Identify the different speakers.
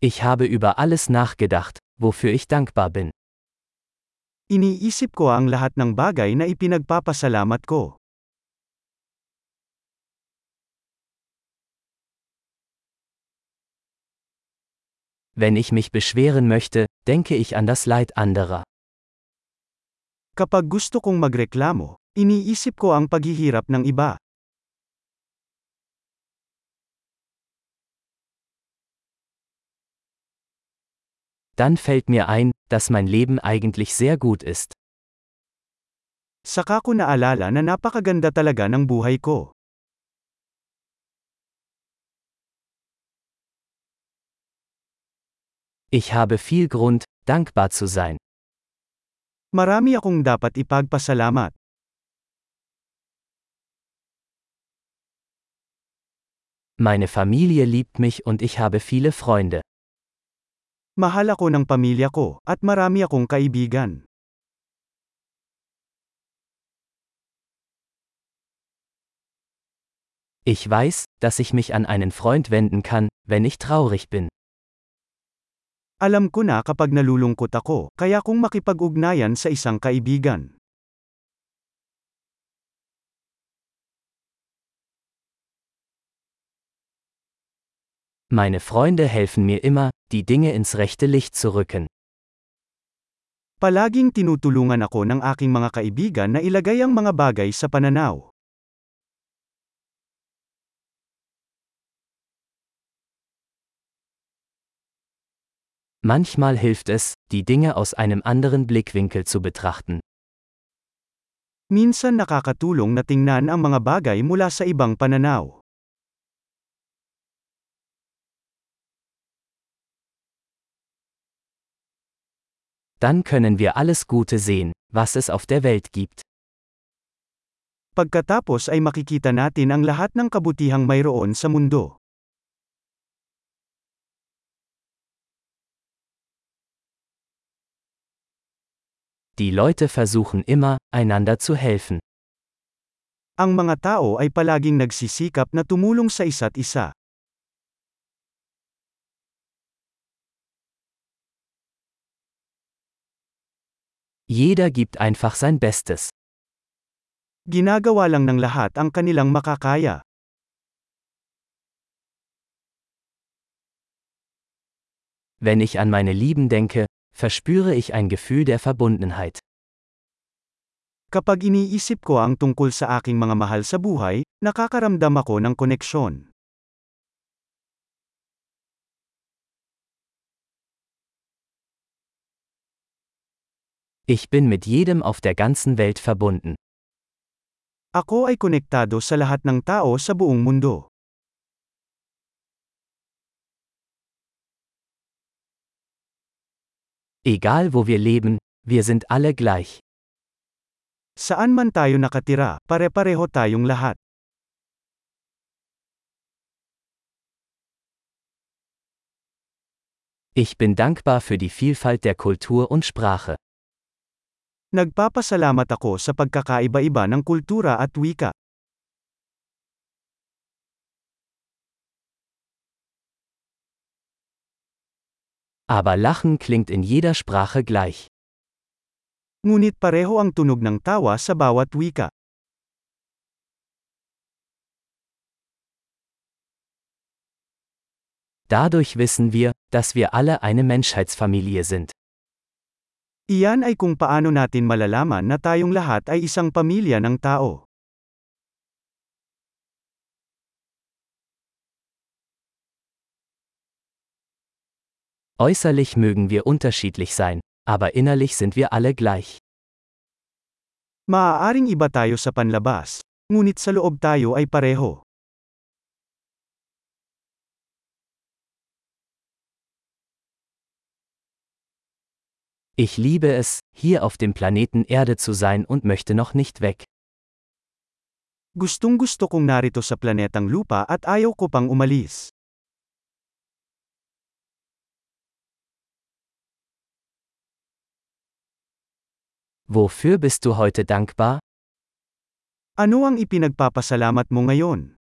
Speaker 1: Ich habe über alles nachgedacht, wofür ich dankbar bin.
Speaker 2: Iniisip ko ang lahat ng bagay na ipinagpapasalamat ko.
Speaker 1: Wenn ich mich beschweren möchte, denke ich an das Leid anderer.
Speaker 2: Kapag gusto kong magreklamo, iniisip ko ang paghihirap ng iba.
Speaker 1: Dann fällt mir ein, dass mein Leben eigentlich sehr gut ist.
Speaker 2: Saka ko naalala na napakaganda talaga ng buhay ko.
Speaker 1: Ich habe viel Grund, dankbar zu sein.
Speaker 2: Marami akong dapat ipagpasalamat.
Speaker 1: Meine Familie liebt mich und ich habe viele Freunde.
Speaker 2: Mahal ako ng pamilya ko, at marami akong kaibigan.
Speaker 1: Ich weiß, dass ich mich an einen Freund wenden kann, wenn ich traurig bin.
Speaker 2: Alam ko na kapag nalulungkot ako, kaya kong makipag-ugnayan sa isang kaibigan.
Speaker 1: Meine Freunde helfen mir immer, die Dinge ins rechte Licht zu rücken.
Speaker 2: Palaging tinutulungan ako ng aking mga kaibigan na ilagay ang mga bagay sa pananaw.
Speaker 1: Manchmal hilft es, die Dinge aus einem anderen Blickwinkel zu betrachten.
Speaker 2: Minsan nakakatulong na tingnan ang mga bagay mula sa ibang pananaw.
Speaker 1: Dann können wir alles Gute sehen, was es auf der Welt gibt.
Speaker 2: Pagkatapos ay makikita natin ang lahat ng kabutihang mayroon sa mundo.
Speaker 1: Die Leute versuchen immer, einander zu helfen.
Speaker 2: Ang mga tao ay palaging nagsisikap na tumulong sa isa't isa.
Speaker 1: Jeder gibt einfach sein Bestes.
Speaker 2: Ginagawa lang ng lahat ang kanilang makakaya.
Speaker 1: Wenn ich an meine Lieben denke, verspüre ich ein Gefühl der Verbundenheit.
Speaker 2: Kapag iniisip ko ang tungkol sa aking mga mahal sa buhay, nakakaramdam ako ng koneksyon.
Speaker 1: Ich bin mit jedem auf der ganzen Welt verbunden.
Speaker 2: Ako ay konektado sa lahat ng tao sa buong mundo.
Speaker 1: Egal wo wir leben, wir sind alle gleich.
Speaker 2: Saan man tayo nakatira, pare-pareho tayong lahat.
Speaker 1: Ich bin dankbar für die Vielfalt der Kultur und Sprache.
Speaker 2: Nagpapasalamat ako sa pagkakaiba-iba ng kultura at wika.
Speaker 1: Aber Lachen klingt in jeder Sprache gleich.
Speaker 2: Ngunit pareho ang tunog ng tawa sa bawat wika.
Speaker 1: Dadurch wissen wir, dass wir alle eine Menschheitsfamilie sind.
Speaker 2: Iyan ay kung paano natin malalaman na tayong lahat ay isang pamilya ng tao.
Speaker 1: Äußerlich mögen wir unterschiedlich sein, aber innerlich sind wir alle gleich.
Speaker 2: Maaaring iba tayo sa panlabas, ngunit sa loob tayo ay pareho.
Speaker 1: Ich liebe es, hier auf dem Planeten Erde zu sein und möchte noch nicht weg.
Speaker 2: Gustong gusto kong narito sa planetang lupa at ayaw ko pang umalis.
Speaker 1: Wofür bist du heute dankbar?
Speaker 2: Ano ang ipinagpapasalamat mo ngayon?